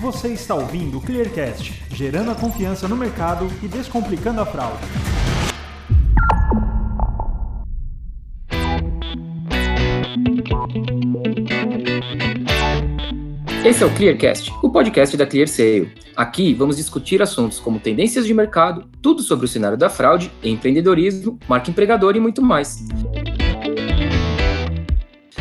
Você está ouvindo o Clearcast, gerando a confiança no mercado e descomplicando a fraude. Esse é o Clearcast, o podcast da ClearSale. Aqui vamos discutir assuntos como tendências de mercado, tudo sobre o cenário da fraude, empreendedorismo, marca empregador e muito mais.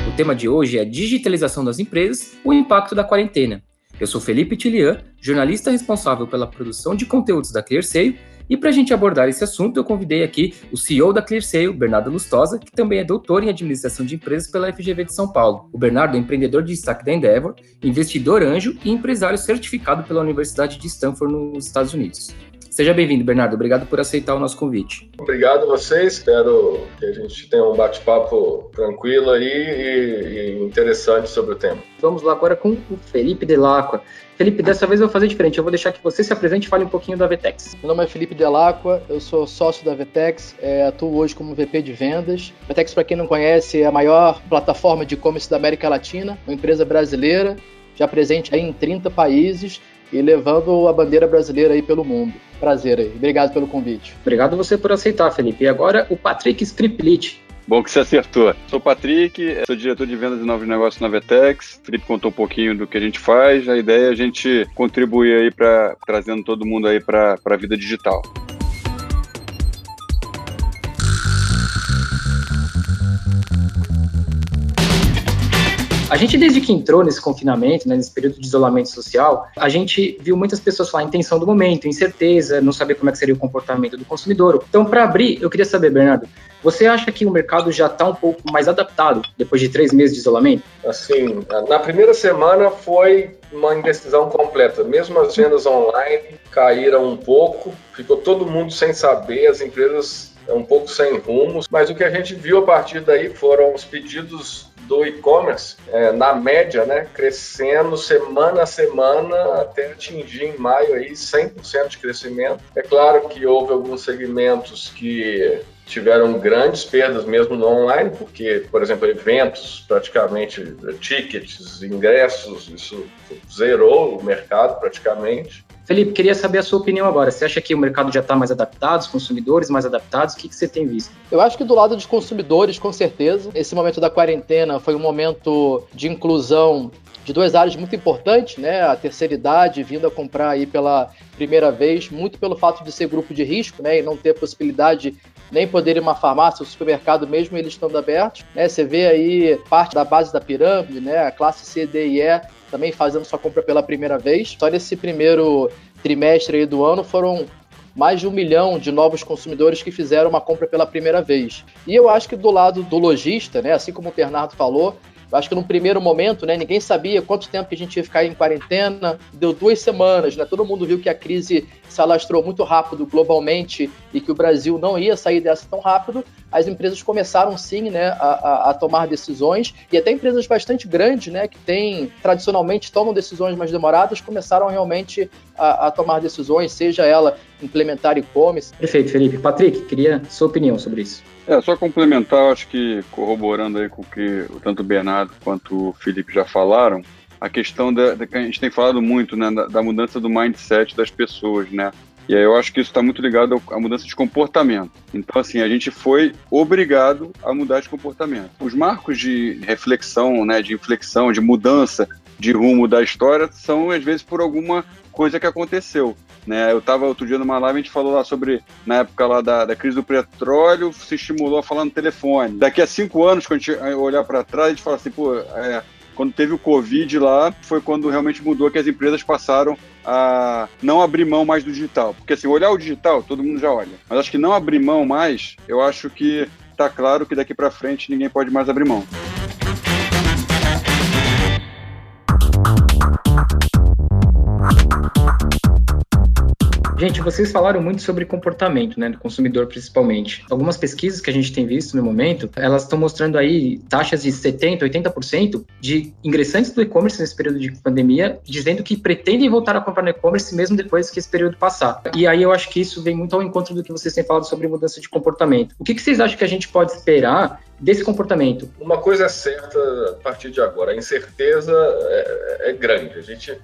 O tema de hoje é digitalização das empresas, o impacto da quarentena. Eu sou Felipe Tilian, jornalista responsável pela produção de conteúdos da ClearSale e para a gente abordar esse assunto, eu convidei aqui o CEO da ClearSale, Bernardo Lustosa, que também é doutor em administração de empresas pela FGV de São Paulo. O Bernardo é empreendedor de destaque da Endeavor, investidor anjo e empresário certificado pela Universidade de Stanford nos Estados Unidos. Seja bem-vindo, Bernardo. Obrigado por aceitar o nosso convite. Obrigado a vocês. Espero que a gente tenha um bate-papo tranquilo aí e, e, interessante sobre o tema. Vamos lá agora com o Felipe Delacqua. Felipe, dessa vez eu vou fazer diferente. Eu vou deixar que você se apresente e fale um pouquinho da Vetex. Meu nome é Felipe Delacqua, eu sou sócio da Vetex, é, atuo hoje como VP de vendas. Vetex, para quem não conhece, é a maior plataforma de e-commerce da América Latina, uma empresa brasileira, já presente em 30 países e levando a bandeira brasileira aí pelo mundo. Prazer aí. Obrigado pelo convite. Obrigado você por aceitar, Felipe. E agora o Patrick Striplit. Bom que você acertou. Sou o Patrick, sou diretor de vendas e novos negócios na Vetex. O Felipe contou um pouquinho do que a gente faz. A ideia é a gente contribuir aí para trazendo todo mundo aí para a vida digital. A gente, desde que entrou nesse confinamento, né, nesse período de isolamento social, a gente viu muitas pessoas falar intenção do momento, incerteza, não saber como é que seria o comportamento do consumidor. Então, para abrir, eu queria saber, Bernardo, você acha que o mercado já está um pouco mais adaptado depois de três meses de isolamento? Assim, na primeira semana foi uma indecisão completa. Mesmo as vendas online caíram um pouco, ficou todo mundo sem saber, as empresas um pouco sem rumos, mas o que a gente viu a partir daí foram os pedidos do e-commerce, é, na média, né, crescendo semana a semana até atingir em maio aí 100% de crescimento. É claro que houve alguns segmentos que tiveram grandes perdas mesmo no online, porque, por exemplo, eventos, praticamente tickets, ingressos, isso zerou o mercado praticamente. Felipe, queria saber a sua opinião agora. Você acha que o mercado já está mais adaptado, os consumidores mais adaptados? O que, que você tem visto? Eu acho que do lado dos consumidores, com certeza. Esse momento da quarentena foi um momento de inclusão de duas áreas muito importantes, né? A terceira idade vindo a comprar aí pela primeira vez, muito pelo fato de ser grupo de risco, né? E não ter possibilidade nem poder ir uma farmácia ou supermercado mesmo eles estando abertos, né? Você vê aí parte da base da pirâmide, né? A classe C, D e E também fazendo sua compra pela primeira vez. Só nesse primeiro trimestre do ano foram mais de um milhão de novos consumidores que fizeram uma compra pela primeira vez. E eu acho que do lado do lojista, né, assim como o Bernardo falou, acho que no primeiro momento, né, ninguém sabia quanto tempo que a gente ia ficar em quarentena. Deu duas semanas, né? Todo mundo viu que a crise se alastrou muito rápido globalmente e que o Brasil não ia sair dessa tão rápido. As empresas começaram sim, né, a, a, a tomar decisões e até empresas bastante grandes, né, que têm tradicionalmente tomam decisões mais demoradas, começaram realmente a, a tomar decisões, seja ela implementar e-commerce. Perfeito, Felipe. Patrick, queria sua opinião sobre isso. É, só complementar, acho que corroborando aí com o que tanto o Bernardo quanto o Felipe já falaram, a questão da, da que a gente tem falado muito, né, da, da, mudança do mindset das pessoas, né? E aí eu acho que isso está muito ligado à mudança de comportamento. Então, assim, a gente foi obrigado a mudar de comportamento. Os marcos de reflexão, né, de inflexão, de mudança de rumo da história são, às vezes, por alguma coisa que aconteceu. Né? Eu estava outro dia numa live, a gente falou lá sobre, na época lá da, da crise do petróleo, se estimulou a falar no telefone. Daqui a cinco anos, quando a gente olhar para trás, a gente fala assim, pô, é, quando teve o Covid lá, foi quando realmente mudou que as empresas passaram a não abrir mão mais do digital. Porque assim, olhar o digital, todo mundo já olha. Mas acho que não abrir mão mais, eu acho que está claro que daqui para frente ninguém pode mais abrir mão. Gente, vocês falaram muito sobre comportamento, né, do consumidor principalmente. Algumas pesquisas que a gente tem visto no momento, elas estão mostrando aí taxas de 70, 80% de ingressantes do e-commerce nesse período de pandemia, dizendo que pretendem voltar a comprar no e-commerce mesmo depois que esse período passar. E aí eu acho que isso vem muito ao encontro do que vocês têm falado sobre mudança de comportamento. O que, que vocês acham que a gente pode esperar desse comportamento? Uma coisa é certa a partir de agora, a incerteza é, é grande. A gente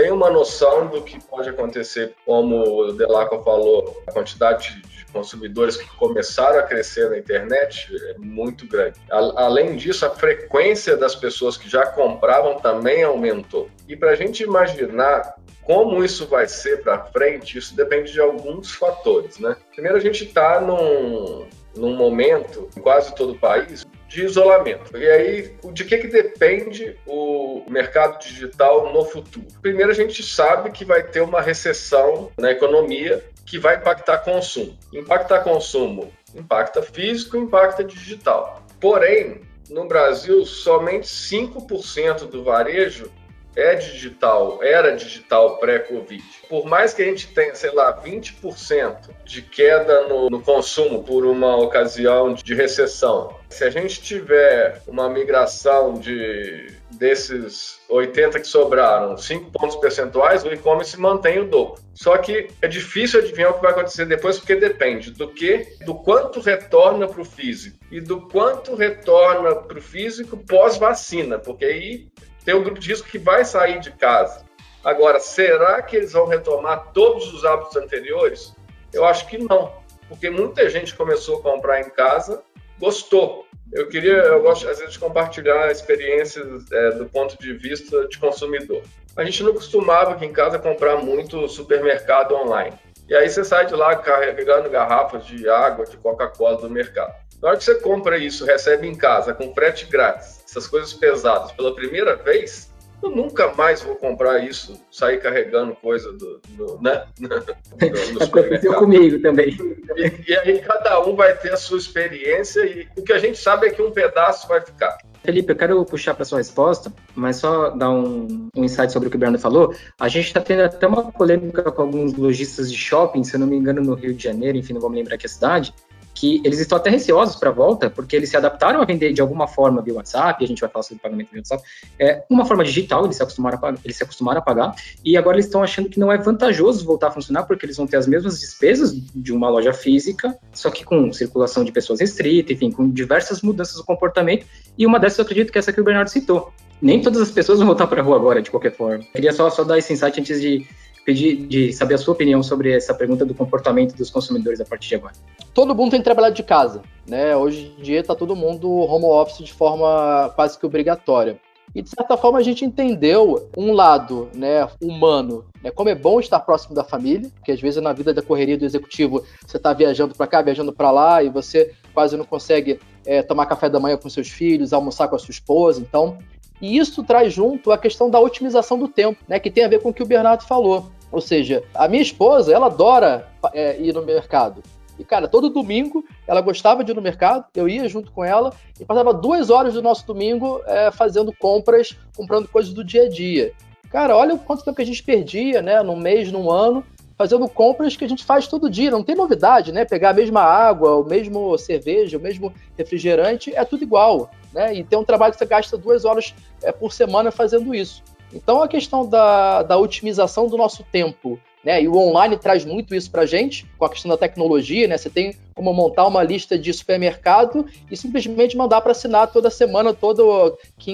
tem uma noção do que pode acontecer, como o Delaco falou, a quantidade de consumidores que começaram a crescer na internet é muito grande. Além disso, a frequência das pessoas que já compravam também aumentou. E para a gente imaginar como isso vai ser para frente, isso depende de alguns fatores, né? Primeiro, a gente está num, num momento, em quase todo o país, de isolamento. E aí, de que, que depende o mercado digital no futuro? Primeiro, a gente sabe que vai ter uma recessão na economia que vai impactar consumo. Impactar consumo impacta físico, impacta digital. Porém, no Brasil, somente 5% do varejo é digital, era digital pré-Covid. Por mais que a gente tenha, sei lá, 20% de queda no, no, consumo por uma ocasião de recessão, se a gente tiver uma migração de desses 80 que sobraram, 5 pontos percentuais, o e-commerce mantém o dobro. Só que é difícil adivinhar o que vai acontecer depois, porque depende do que, do quanto retorna para o físico e do quanto retorna para o físico pós-vacina, porque aí tem um grupo de risco que vai sair de casa. Agora, será que eles vão retomar todos os hábitos anteriores? Eu acho que não, porque muita gente começou a comprar em casa, gostou. Eu queria, eu gosto às vezes de compartilhar experiências é, do ponto de vista de consumidor. A gente não costumava aqui em casa comprar muito supermercado online. E aí você sai de lá carregando garrafas de água, de Coca-Cola do mercado. Na hora que você compra isso, recebe em casa com frete grátis, essas coisas pesadas pela primeira vez, eu nunca mais vou comprar isso, sair carregando coisa do, do né? do, Aconteceu comigo também. E, e, aí cada um vai ter a sua experiência e o que a gente sabe é que um pedaço vai ficar. Felipe, eu quero puxar para sua resposta, mas só dar um, um insight sobre o que o Bernardo falou. A gente está tendo até uma polêmica com alguns lojistas de shopping, se eu não me engano, no Rio de Janeiro, enfim, não vou me lembrar que é a cidade, que eles estão até receosos para a volta, porque eles se adaptaram a vender de alguma forma via WhatsApp, a gente vai falar sobre pagamento via WhatsApp, é uma forma digital, eles se acostumaram a pagar, eles se acostumaram a pagar, e agora eles estão achando que não é vantajoso voltar a funcionar, porque eles vão ter as mesmas despesas de uma loja física, só que com circulação de pessoas restrita, enfim, com diversas mudanças do comportamento, e uma dessas eu acredito que é essa que o Bernardo citou. Nem todas as pessoas vão voltar para a rua agora, de qualquer forma. Queria só, só dar esse insight antes de pedir de saber a sua opinião sobre essa pergunta do comportamento dos consumidores a partir de agora. Todo mundo tem trabalhado de casa, né? Hoje em dia está todo mundo home office de forma quase que obrigatória. E de certa forma a gente entendeu um lado, né, humano, né, como é bom estar próximo da família, porque às vezes na vida da correria do executivo você está viajando para cá, viajando para lá e você quase não consegue é, tomar café da manhã com seus filhos, almoçar com a sua esposa. Então e isso traz junto a questão da otimização do tempo, né, que tem a ver com o que o Bernardo falou. Ou seja, a minha esposa, ela adora é, ir no mercado. E, cara, todo domingo ela gostava de ir no mercado, eu ia junto com ela e passava duas horas do nosso domingo é, fazendo compras, comprando coisas do dia a dia. Cara, olha o quanto tempo que a gente perdia, né, num mês, num ano, fazendo compras que a gente faz todo dia. Não tem novidade, né? Pegar a mesma água, o mesmo cerveja, o mesmo refrigerante, é tudo igual né? E tem um trabalho que você gasta duas horas é, por semana fazendo isso. Então a questão da, da otimização do nosso tempo, né? E o online traz muito isso para gente, com a questão da tecnologia, né? Você tem como montar uma lista de supermercado e simplesmente mandar para assinar toda semana, toda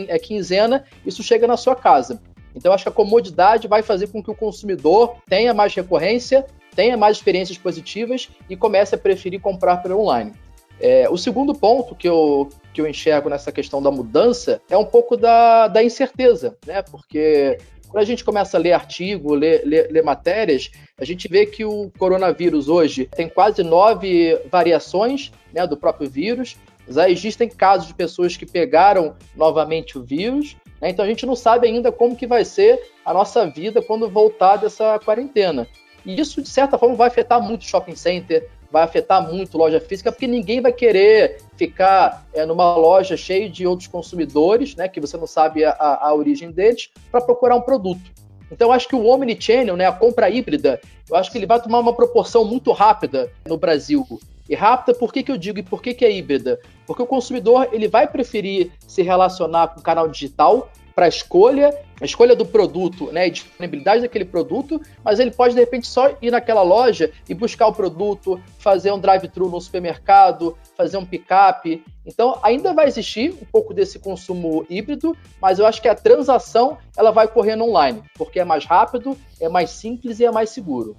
é, quinzena, isso chega na sua casa. Então acho que a comodidade vai fazer com que o consumidor tenha mais recorrência, tenha mais experiências positivas e comece a preferir comprar pelo online. É, o segundo ponto que eu, que eu enxergo nessa questão da mudança é um pouco da, da incerteza, né? Porque quando a gente começa a ler artigo, ler, ler, ler, matérias, a gente vê que o coronavírus hoje tem quase nove variações né, do próprio vírus. Já existem casos de pessoas que pegaram novamente o vírus. Né, então a gente não sabe ainda como que vai ser a nossa vida quando voltar dessa quarentena. E isso, de certa forma, vai afetar muito o shopping center, vai afetar muito loja física, porque ninguém vai querer ficar é, numa loja cheia de outros consumidores, né, que você não sabe a, a origem deles, para procurar um produto. Então, eu acho que o omnichannel, né, a compra híbrida, eu acho que ele vai tomar uma proporção muito rápida no Brasil. E rápida, por que, que eu digo e por que, que é híbrida? Porque o consumidor ele vai preferir se relacionar com o canal digital para escolha a escolha do produto, né, e disponibilidade daquele produto, mas ele pode de repente só ir naquela loja e buscar o produto, fazer um drive-thru no supermercado, fazer um pick-up. Então, ainda vai existir um pouco desse consumo híbrido, mas eu acho que a transação ela vai correndo online, porque é mais rápido, é mais simples e é mais seguro.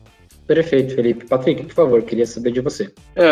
Perfeito, Felipe. Patrick, por favor, queria saber de você. É,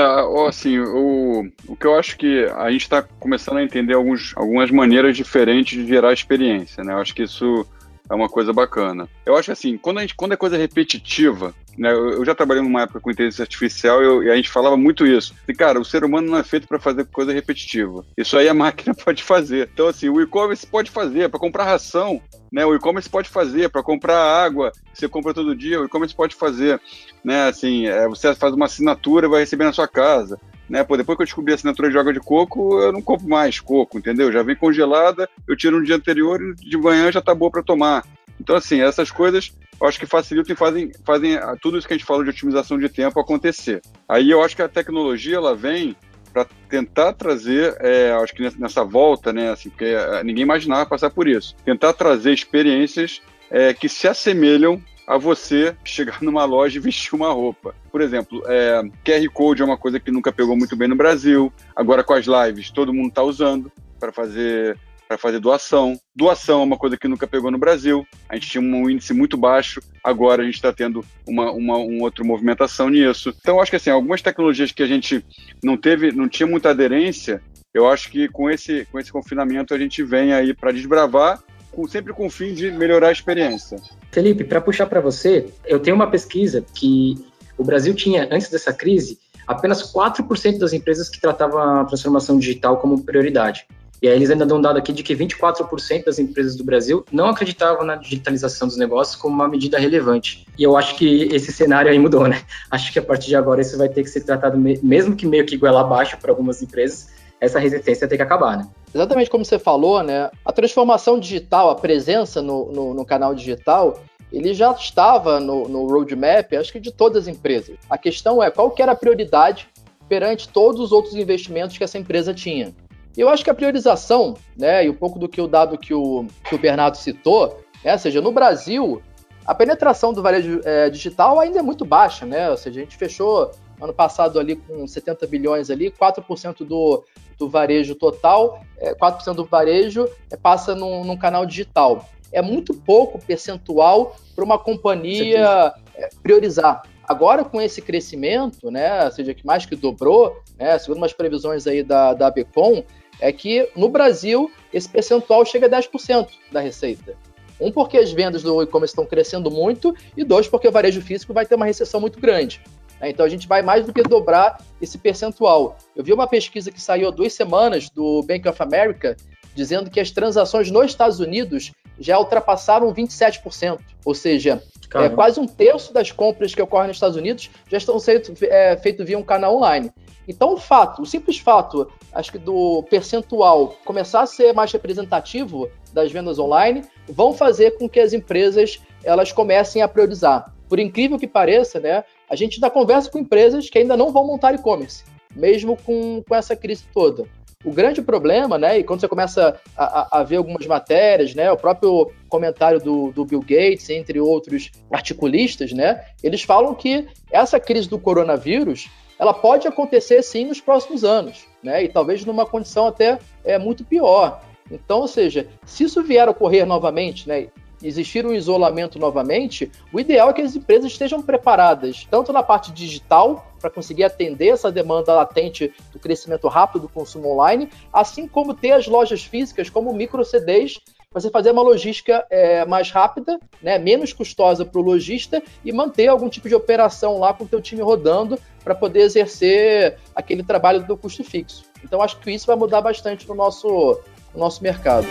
assim, o, o que eu acho que a gente está começando a entender alguns, algumas maneiras diferentes de gerar experiência, né? Eu acho que isso é uma coisa bacana. Eu acho assim, quando, a gente, quando é coisa repetitiva, né, eu já trabalhei numa época com inteligência artificial eu, e a gente falava muito isso. E, cara, o ser humano não é feito para fazer coisa repetitiva. Isso aí a máquina pode fazer. Então, assim, o e-commerce pode fazer para comprar ração, né? O e-commerce pode fazer para comprar água você compra todo dia. O e-commerce pode fazer, né? Assim, é, você faz uma assinatura e vai receber na sua casa. Né, pô, depois que eu descobri a assinatura de água de coco, eu não compro mais coco, entendeu? Já vem congelada, eu tiro no dia anterior e de manhã já tá boa para tomar. Então, assim, essas coisas eu acho que facilitam e fazem, fazem tudo isso que a gente falou de otimização de tempo acontecer. Aí eu acho que a tecnologia ela vem para tentar trazer, é, acho que nessa volta, né, assim, porque é, ninguém imaginava passar por isso, tentar trazer experiências é, que se assemelham a você chegar numa loja e vestir uma roupa. Por exemplo, é, QR Code é uma coisa que nunca pegou muito bem no Brasil. Agora com as lives, todo mundo está usando para fazer para fazer doação. Doação é uma coisa que nunca pegou no Brasil. A gente tinha um índice muito baixo, agora a gente está tendo uma, uma, uma outra movimentação nisso. Então, acho que assim, algumas tecnologias que a gente não teve, não tinha muita aderência, eu acho que com esse, com esse confinamento a gente vem aí para desbravar, com, sempre com o fim de melhorar a experiência. Felipe, para puxar para você, eu tenho uma pesquisa que o Brasil tinha, antes dessa crise, apenas 4% das empresas que tratavam a transformação digital como prioridade. E aí eles ainda dão um dado aqui de que 24% das empresas do Brasil não acreditavam na digitalização dos negócios como uma medida relevante. E eu acho que esse cenário aí mudou, né? Acho que a partir de agora isso vai ter que ser tratado, mesmo que meio que goela abaixo para algumas empresas, essa resistência tem que acabar, né? Exatamente como você falou, né? A transformação digital, a presença no, no, no canal digital, ele já estava no, no roadmap, acho que de todas as empresas. A questão é qual que era a prioridade perante todos os outros investimentos que essa empresa tinha. Eu acho que a priorização, né, e um pouco do que o dado que o, que o Bernardo citou, né, ou seja, no Brasil, a penetração do varejo é, digital ainda é muito baixa, né? Ou seja, a gente fechou ano passado ali com 70 bilhões ali, 4% do, do varejo total, é, 4% do varejo é, passa num, num, canal digital. É muito pouco percentual para uma companhia é, priorizar. Agora, com esse crescimento, né, ou seja, que mais que dobrou, né, segundo umas previsões aí da, da Becom, é que no Brasil esse percentual chega a 10% da receita. Um, porque as vendas do e-commerce estão crescendo muito, e dois, porque o varejo físico vai ter uma recessão muito grande. Né? Então a gente vai mais do que dobrar esse percentual. Eu vi uma pesquisa que saiu há duas semanas do Bank of America dizendo que as transações nos Estados Unidos já ultrapassaram 27%. Ou seja, é, quase um terço das compras que ocorrem nos Estados Unidos já estão sendo é, feitas via um canal online. Então, o fato, o simples fato, acho que do percentual começar a ser mais representativo das vendas online, vão fazer com que as empresas elas comecem a priorizar. Por incrível que pareça, né, a gente ainda conversa com empresas que ainda não vão montar e-commerce, mesmo com, com essa crise toda. O grande problema, né, e quando você começa a, a, ver algumas matérias, né, o próprio comentário do, do, Bill Gates, entre outros articulistas, né, eles falam que essa crise do coronavírus ela pode acontecer sim nos próximos anos, né? E talvez numa condição até é, muito pior. Então, ou seja, se isso vier a ocorrer novamente, né? Existir um isolamento novamente, o ideal é que as empresas estejam preparadas, tanto na parte digital, para conseguir atender essa demanda latente do crescimento rápido do consumo online, assim como ter as lojas físicas como micro CDs você fazer uma logística é, mais rápida, né, menos custosa para o lojista e manter algum tipo de operação lá com o teu time rodando para poder exercer aquele trabalho do custo fixo. Então acho que isso vai mudar bastante no nosso, no nosso mercado.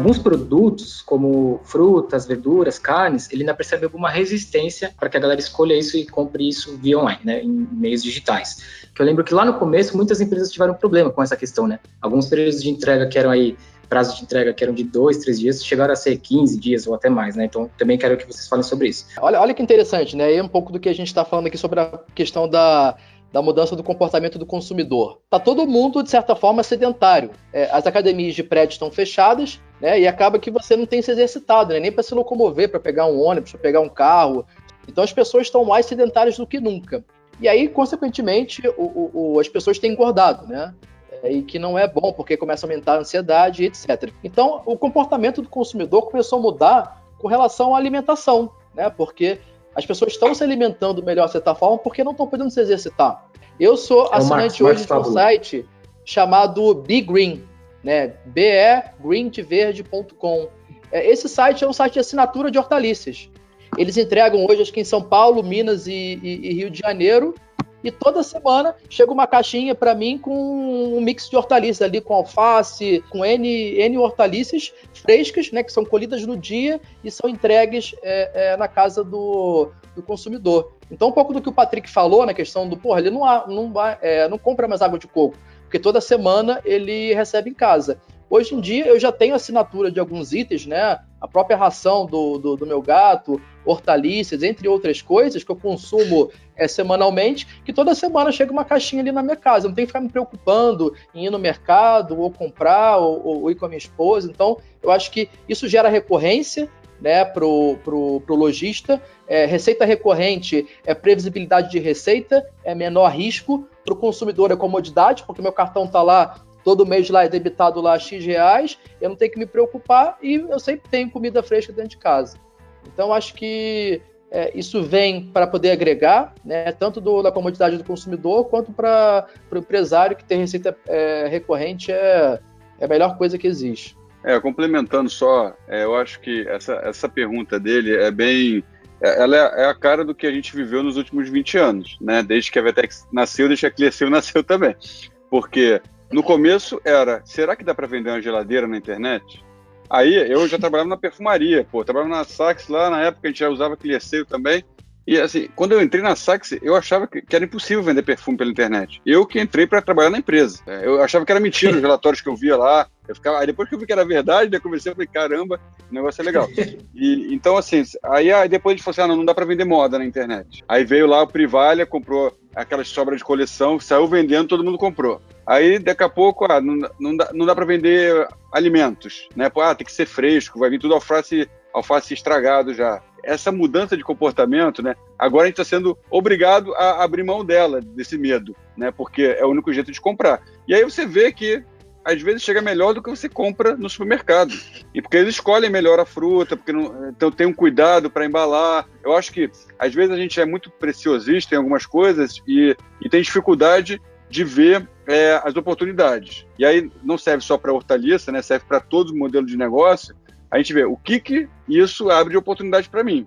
Alguns produtos, como frutas, verduras, carnes, ele ainda percebe alguma resistência para que a galera escolha isso e compre isso via online, né, em meios digitais. Que eu lembro que lá no começo muitas empresas tiveram problema com essa questão, né? Alguns períodos de entrega que eram aí prazos de entrega que eram de dois, três dias, chegaram a ser 15 dias ou até mais, né? Então também quero que vocês falem sobre isso. Olha, olha que interessante, né? E um pouco do que a gente está falando aqui sobre a questão da da mudança do comportamento do consumidor. Tá todo mundo, de certa forma, sedentário. É, as academias de prédio estão fechadas, né? E acaba que você não tem se exercitado, né? Nem para se locomover, para pegar um ônibus, para pegar um carro. Então as pessoas estão mais sedentárias do que nunca. E aí, consequentemente, o, o, as pessoas têm engordado, né? É, e que não é bom, porque começa a aumentar a ansiedade, etc. Então, o comportamento do consumidor começou a mudar com relação à alimentação, né? Porque as pessoas estão se alimentando melhor de certa forma porque não estão podendo se exercitar. Eu sou é assinante hoje de um site chamado Be Green, né? be-greendeverde.com. É, esse site é um site de assinatura de hortaliças. Eles entregam hoje, acho que em São Paulo, Minas e, e, e Rio de Janeiro, e toda semana chega uma caixinha para mim com um mix de hortaliças ali, com alface, com N, N hortaliças frescas, né, que são colhidas no dia e são entregues é, é, na casa do, do consumidor. Então, um pouco do que o Patrick falou na questão do, porra, ele não, não, é, não compra mais água de coco, porque toda semana ele recebe em casa. Hoje em dia eu já tenho assinatura de alguns itens, né? A própria ração do, do, do meu gato, hortaliças, entre outras coisas que eu consumo é, semanalmente, que toda semana chega uma caixinha ali na minha casa. Eu não tenho que ficar me preocupando em ir no mercado, ou comprar, ou, ou ir com a minha esposa. Então, eu acho que isso gera recorrência né, para o pro, pro lojista. É, receita recorrente é previsibilidade de receita, é menor risco. Para o consumidor é comodidade, porque meu cartão está lá todo mês lá é debitado lá X reais, eu não tenho que me preocupar e eu sempre tenho comida fresca dentro de casa. Então, acho que é, isso vem para poder agregar, né, tanto do, da comodidade do consumidor quanto para o empresário que tem receita é, recorrente é, é a melhor coisa que existe. É, complementando só, é, eu acho que essa, essa pergunta dele é bem. É, ela é, é, a cara do que a gente viveu nos últimos 20 anos, né? Desde que a Vetex nasceu, desde que a Clearceu nasceu também. Porque no começo era, será que dá para vender uma geladeira na internet? Aí eu já trabalhava na perfumaria, pô, trabalhava na Sax lá, na época a gente já usava Clieceio também. E assim, quando eu entrei na Sax, eu achava que, era impossível vender perfume pela internet. Eu que entrei para trabalhar na empresa. É, eu achava que era mentira os relatórios que eu via lá. Eu ficava, aí depois que eu vi que era verdade, eu comecei a falei, caramba, o negócio é legal. E, então, assim, aí, aí depois a gente falou assim, ah, não, não dá para vender moda na internet. Aí veio lá o Privalha, comprou aquelas sobras de coleção, saiu vendendo, todo mundo comprou. Aí, daqui a pouco, ah, não, não dá, não dá para vender alimentos, né? Ah, tem que ser fresco, vai vir tudo alface, alface estragado já. Essa mudança de comportamento, né? Agora a gente está sendo obrigado a abrir mão dela, desse medo, né? Porque é o único jeito de comprar. E aí você vê que às vezes chega melhor do que você compra no supermercado. E porque eles escolhem melhor a fruta, porque não, então tem um cuidado para embalar. Eu acho que às vezes a gente é muito preciosista em algumas coisas e, e tem dificuldade de ver é, as oportunidades. E aí não serve só para hortaliça, né? serve para todo o modelo de negócio. A gente vê o que, que isso abre de oportunidade para mim.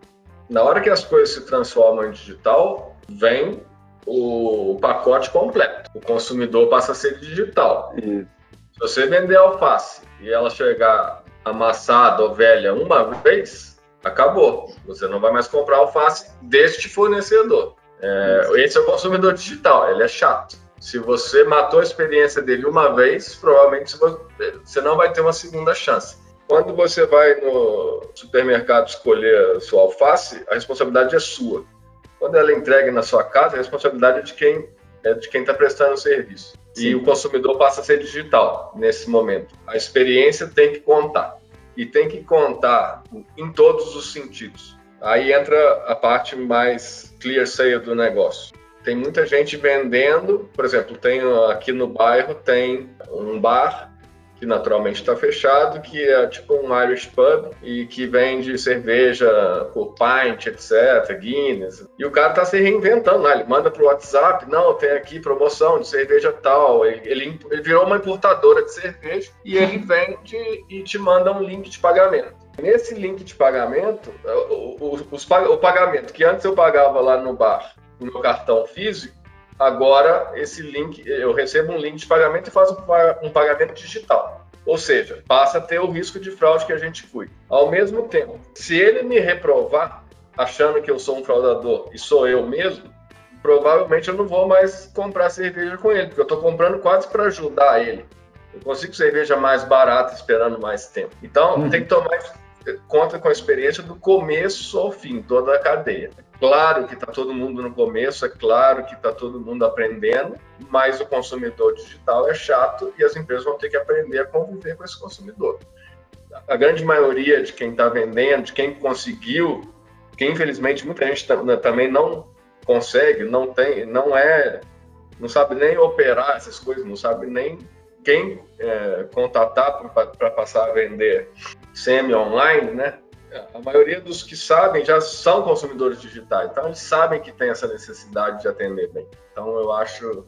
Na hora que as coisas se transformam em digital, vem o pacote completo. O consumidor passa a ser digital. Isso. Se você vender alface e ela chegar amassada ou velha uma vez, acabou. Você não vai mais comprar alface deste fornecedor. É, esse é o consumidor digital, ele é chato. Se você matou a experiência dele uma vez, provavelmente você não vai ter uma segunda chance. Quando você vai no supermercado escolher a sua alface, a responsabilidade é sua. Quando ela é entrega na sua casa, a responsabilidade é de quem é de quem está prestando o serviço. Sim. E o consumidor passa a ser digital nesse momento. A experiência tem que contar. E tem que contar em todos os sentidos. Aí entra a parte mais clear sale do negócio. Tem muita gente vendendo, por exemplo, tem aqui no bairro tem um bar que naturalmente está fechado, que é tipo um Irish pub e que vende cerveja por pint, etc, Guinness. E o cara está se reinventando, né? ele manda pro WhatsApp, não, tem aqui promoção de cerveja tal. Ele, ele, virou uma importadora de cerveja e ele vende e te manda um link de pagamento. Nesse link de pagamento, o, o, o pagamento que antes eu pagava lá no bar no meu cartão físico, agora esse link, eu recebo um link de pagamento e faço um pagamento digital. Ou seja, passa a ter o risco de fraude que a gente cuida. Ao mesmo tempo, se ele me reprovar, achando que eu sou um fraudador e sou eu mesmo, provavelmente eu não vou mais comprar cerveja com ele, porque eu estou comprando quase para ajudar ele. Eu consigo cerveja mais barata esperando mais tempo. Então, uhum. tem que tomar conta com a experiência do começo ao fim, toda a cadeia. Claro que está todo mundo no começo, é claro que está todo mundo aprendendo, mas o consumidor digital é chato e as empresas vão ter que aprender a conviver com esse consumidor. A grande maioria de quem está vendendo, de quem conseguiu, que infelizmente muita gente né, também não consegue, não tem, não é, não sabe nem operar essas coisas, não sabe nem quem é, contatar para passar a vender semi-online, né? A maioria dos que sabem já são consumidores digitais, então eles sabem que tem essa necessidade de atender bem. Então eu acho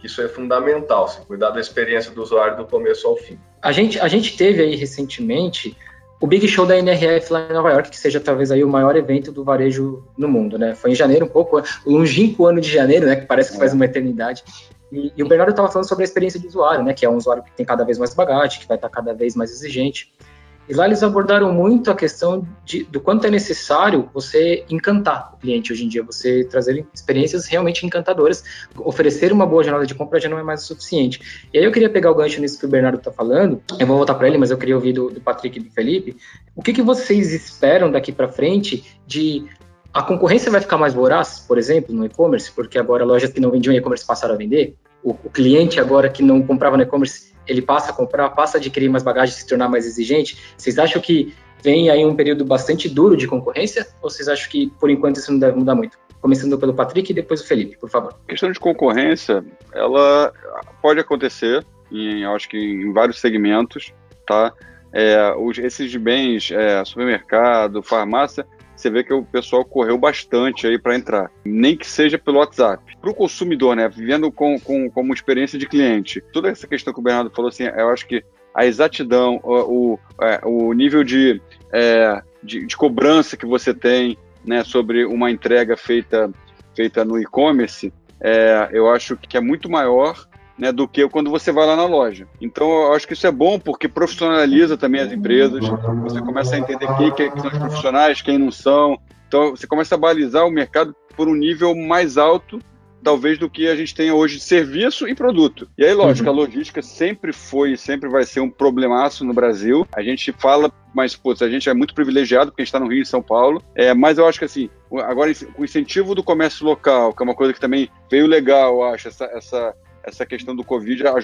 que isso é fundamental, se cuidar da experiência do usuário do começo ao fim. A gente, a gente teve aí recentemente o Big Show da NRF lá em Nova York, que seja talvez aí o maior evento do varejo no mundo, né? Foi em janeiro, um pouco, o longínquo ano de janeiro, né? Que parece que faz uma eternidade. E, e o Bernardo estava falando sobre a experiência de usuário, né? Que é um usuário que tem cada vez mais bagagem, que vai estar cada vez mais exigente. E lá eles abordaram muito a questão de, do quanto é necessário você encantar o cliente hoje em dia, você trazer experiências realmente encantadoras. Oferecer uma boa jornada de compra já não é mais o suficiente. E aí eu queria pegar o gancho nisso que o Bernardo está falando, eu vou voltar para ele, mas eu queria ouvir do, do Patrick e do Felipe. O que, que vocês esperam daqui para frente de a concorrência vai ficar mais voraz, por exemplo, no e-commerce, porque agora lojas que não vendiam e-commerce passaram a vender. O, o cliente agora que não comprava no e-commerce ele passa a comprar, passa a adquirir mais bagagem, se tornar mais exigente? Vocês acham que vem aí um período bastante duro de concorrência? Ou vocês acham que, por enquanto, isso não deve mudar muito? Começando pelo Patrick e depois o Felipe, por favor. A questão de concorrência, ela pode acontecer, em, acho que em vários segmentos, tá? É, os, esses bens, é, supermercado, farmácia, você vê que o pessoal correu bastante aí para entrar, nem que seja pelo WhatsApp. Para o consumidor, né, vivendo com, com, como experiência de cliente, toda essa questão que o Bernardo falou, assim, eu acho que a exatidão, o, o, é, o nível de, é, de, de, cobrança que você tem né, sobre uma entrega feita, feita no e-commerce, é, eu acho que é muito maior né, do que quando você vai lá na loja. Então, eu acho que isso é bom porque profissionaliza também as empresas. Você começa a entender quem que são os profissionais, quem não são. Então, você começa a balizar o mercado por um nível mais alto talvez do que a gente tem hoje de serviço e produto. E aí, lógico, a logística sempre foi e sempre vai ser um problemaço no Brasil. A gente fala, mas, putz, a gente é muito privilegiado porque a gente está no Rio e São Paulo. É, mas eu acho que, assim, agora o incentivo do comércio local, que é uma coisa que também veio legal, eu acho, essa, essa essa questão do Covid, a, a,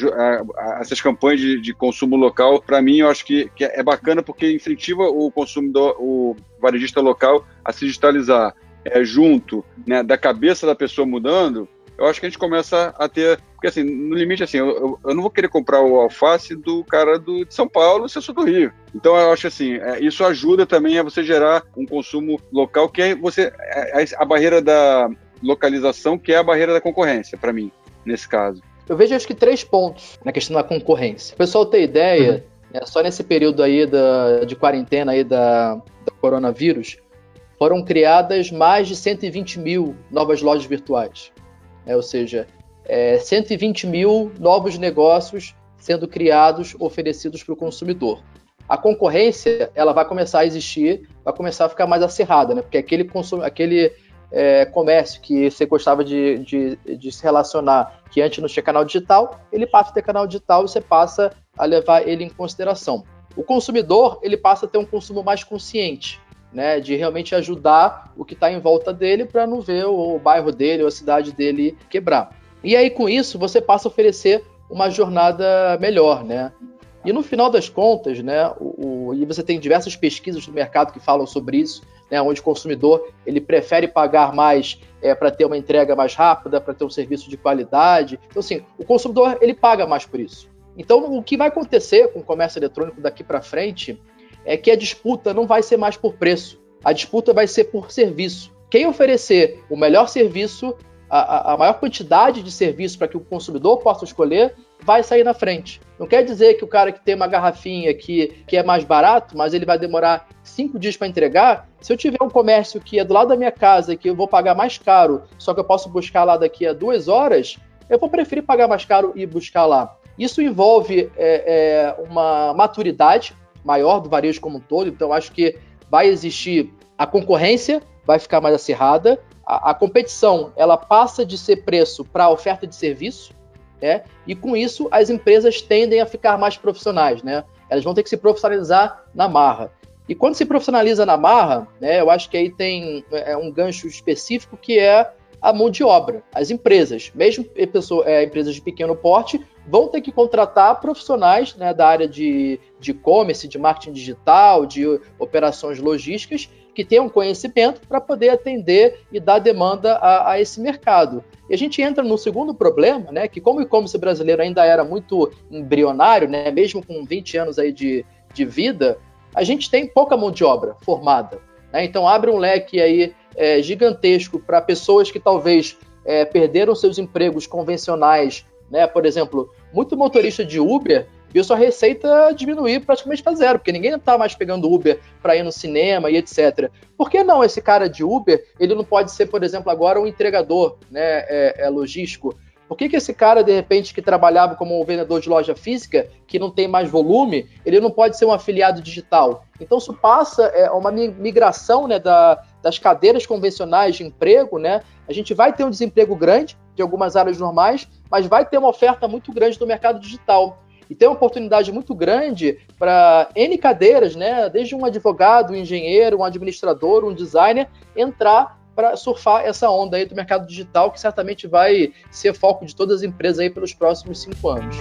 a, essas campanhas de, de consumo local, para mim, eu acho que, que, é bacana porque incentiva o consumidor, o varejista local a se digitalizar. É, junto né, da cabeça da pessoa mudando, eu acho que a gente começa a ter. Porque, assim, no limite, assim, eu, eu não vou querer comprar o alface do cara do, de São Paulo se eu sou do Rio. Então, eu acho assim, é, isso ajuda também a você gerar um consumo local, que é você. É, é a barreira da localização, que é a barreira da concorrência, para mim, nesse caso. Eu vejo acho que três pontos na questão da concorrência. O pessoal ter ideia, uhum. né, só nesse período aí da, de quarentena aí da, da coronavírus, foram criadas mais de 120 mil novas lojas virtuais. É, ou seja, é, 120 mil novos negócios sendo criados, oferecidos para o consumidor. A concorrência ela vai começar a existir, vai começar a ficar mais acirrada, né? Porque aquele, consum, aquele é, comércio que você gostava de, de, de, se relacionar, que antes não tinha canal digital, ele passa a ter canal digital e você passa a levar ele em consideração. O consumidor ele passa a ter um consumo mais consciente, né, de realmente ajudar o que está em volta dele para não ver o, o bairro dele ou a cidade dele quebrar. E aí com isso você passa a oferecer uma jornada melhor, né? E no final das contas, né, o, o, e você tem diversas pesquisas no mercado que falam sobre isso, né, onde o consumidor ele prefere pagar mais é, para ter uma entrega mais rápida, para ter um serviço de qualidade. Então, assim, o consumidor ele paga mais por isso. Então, o que vai acontecer com o comércio eletrônico daqui para frente é que a disputa não vai ser mais por preço, a disputa vai ser por serviço. Quem oferecer o melhor serviço, a, a maior quantidade de serviço para que o consumidor possa escolher, vai sair na frente. Não quer dizer que o cara que tem uma garrafinha que, que é mais barato, mas ele vai demorar cinco dias para entregar. Se eu tiver um comércio que é do lado da minha casa e que eu vou pagar mais caro, só que eu posso buscar lá daqui a duas horas, eu vou preferir pagar mais caro e buscar lá. Isso envolve é, é, uma maturidade maior do varejo como um todo, então acho que vai existir a concorrência, vai ficar mais acirrada, a, competição ela passa de ser preço para oferta de serviço, né? E com isso as empresas tendem a ficar mais profissionais, né? Elas vão ter que se profissionalizar na marra. E quando se profissionaliza na marra, né, eu acho que aí tem é, um gancho específico que é a mão de obra. As empresas, mesmo pessoa, é, empresas de pequeno porte, vão ter que contratar profissionais né, da área de e-commerce, de, de marketing digital, de operações logísticas, que tenham conhecimento para poder atender e dar demanda a, a, esse mercado. E a gente entra no segundo problema, né, que como o e-commerce brasileiro ainda era muito embrionário, né, mesmo com 20 anos aí de, de vida, a gente tem pouca mão de obra formada. Né? Então abre um leque aí é, gigantesco para pessoas que talvez é, perderam seus empregos convencionais, né? Por exemplo, muito motorista de Uber viu sua receita diminuir praticamente para zero, porque ninguém está mais pegando Uber para ir no cinema e etc. Por que não esse cara de Uber, ele não pode ser, por exemplo, agora um entregador né, é, é logístico? Por que, que esse cara, de repente, que trabalhava como vendedor de loja física, que não tem mais volume, ele não pode ser um afiliado digital? Então, isso passa é, uma migração né, da, das cadeiras convencionais de emprego. Né? A gente vai ter um desemprego grande de algumas áreas normais, mas vai ter uma oferta muito grande do mercado digital. E tem uma oportunidade muito grande para N cadeiras, né? desde um advogado, um engenheiro, um administrador, um designer, entrar para surfar essa onda aí do mercado digital, que certamente vai ser foco de todas as empresas aí pelos próximos cinco anos.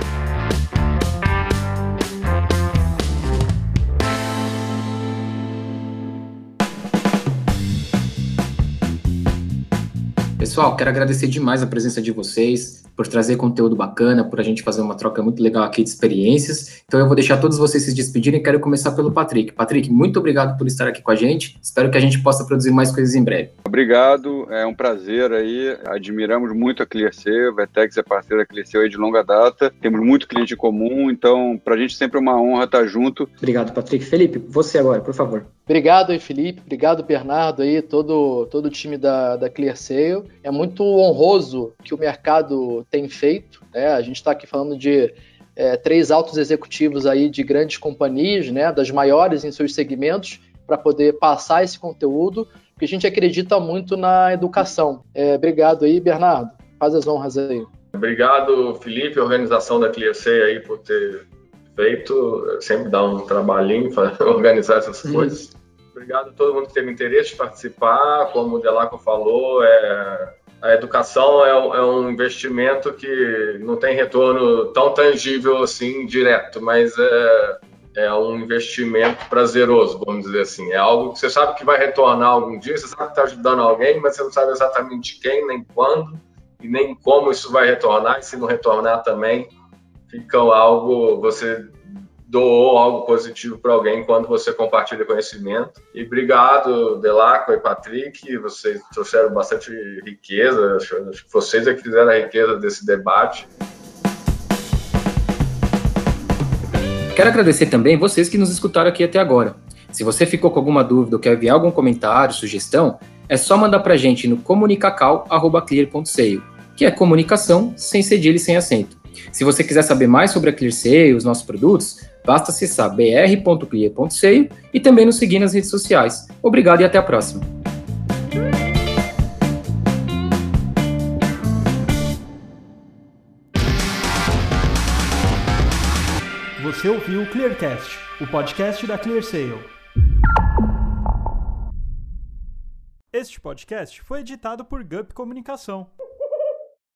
Pessoal, quero agradecer demais a presença de vocês, por trazer conteúdo bacana, por a gente fazer uma troca muito legal aqui de experiências. Então eu vou deixar todos vocês se despedirem. Quero começar pelo Patrick. Patrick, muito obrigado por estar aqui com a gente. Espero que a gente possa produzir mais coisas em breve. Obrigado, é um prazer aí. Admiramos muito a ClearSale, a Vetex é parceira da ClearSale aí de longa data. Temos muito cliente comum, então para a gente sempre é uma honra estar junto. Obrigado, Patrick. Felipe, você agora, por favor. Obrigado aí, Felipe. Obrigado, Bernardo aí, todo, todo o time da, da ClearSale. É muito honroso que o mercado tem feito. Né? A gente está aqui falando de é, três altos executivos aí de grandes companhias, né? das maiores em seus segmentos, para poder passar esse conteúdo, porque a gente acredita muito na educação. É, obrigado aí, Bernardo. Faz as honras aí. Obrigado, Felipe, organização da ClearSale aí por ter feito. Sempre dá um trabalhinho para organizar essas coisas. Obrigado a todo mundo que teve interesse de participar. Como o Delaco falou, é, a educação é, é, um investimento que não tem retorno tão tangível assim, direto, mas é, é um investimento prazeroso, vamos dizer assim. É algo que você sabe que vai retornar algum dia, você sabe que está ajudando alguém, mas você não sabe exatamente quem, nem quando, e nem como isso vai retornar, e se não retornar também, fica algo, você doou algo positivo para alguém quando você compartilha conhecimento. E obrigado, Delaco e Patrick, vocês trouxeram bastante riqueza, acho que vocês é que fizeram a riqueza desse debate. Quero agradecer também vocês que nos escutaram aqui até agora. Se você ficou com alguma dúvida ou quer enviar algum comentário, sugestão, é só mandar para a gente no comunicacal.clear.seio, que é comunicação sem cedilha e sem acento. Se você quiser saber mais sobre a ClearSale e os nossos produtos, basta acessar br.clear.seio e também nos seguir nas redes sociais. Obrigado e até a próxima. Você ouviu o Clearcast, o podcast da ClearSale. Este podcast foi editado por Gup Comunicação.